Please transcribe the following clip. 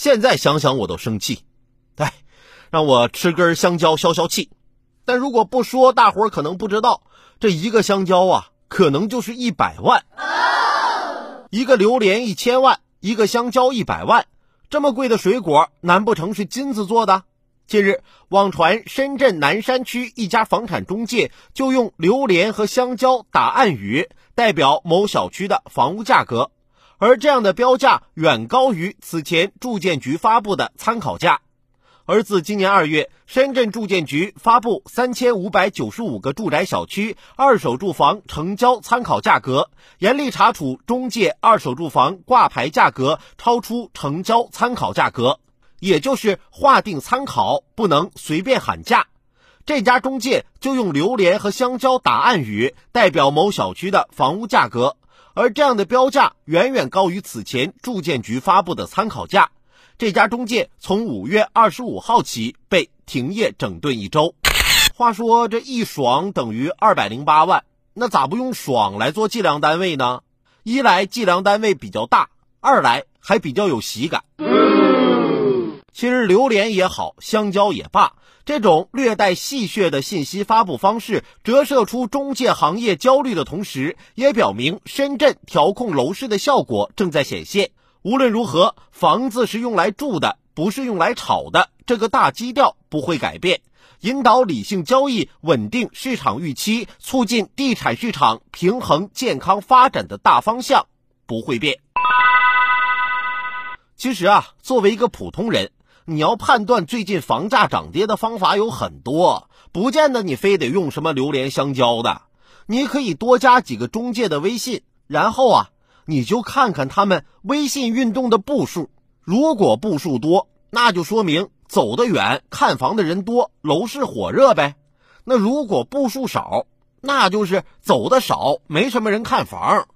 现在想想我都生气。哎，让我吃根香蕉消消气。但如果不说，大伙儿可能不知道，这一个香蕉啊，可能就是一百万。一个榴莲一千万，一个香蕉一百万，这么贵的水果，难不成是金子做的？近日，网传深圳南山区一家房产中介就用榴莲和香蕉打暗语，代表某小区的房屋价格，而这样的标价远高于此前住建局发布的参考价。而自今年二月，深圳住建局发布三千五百九十五个住宅小区二手住房成交参考价格，严厉查处中介二手住房挂牌价格超出成交参考价格，也就是划定参考，不能随便喊价。这家中介就用榴莲和香蕉打暗语，代表某小区的房屋价格，而这样的标价远远高于此前住建局发布的参考价。这家中介从五月二十五号起被停业整顿一周。话说这一爽等于二百零八万，那咋不用爽来做计量单位呢？一来计量单位比较大，二来还比较有喜感。其实榴莲也好，香蕉也罢，这种略带戏谑的信息发布方式，折射出中介行业焦虑的同时，也表明深圳调控楼市的效果正在显现。无论如何，房子是用来住的，不是用来炒的。这个大基调不会改变，引导理性交易、稳定市场预期、促进地产市场平衡健康发展的大方向不会变。其实啊，作为一个普通人，你要判断最近房价涨跌的方法有很多，不见得你非得用什么榴莲、香蕉的。你可以多加几个中介的微信，然后啊。你就看看他们微信运动的步数，如果步数多，那就说明走得远，看房的人多，楼市火热呗。那如果步数少，那就是走的少，没什么人看房。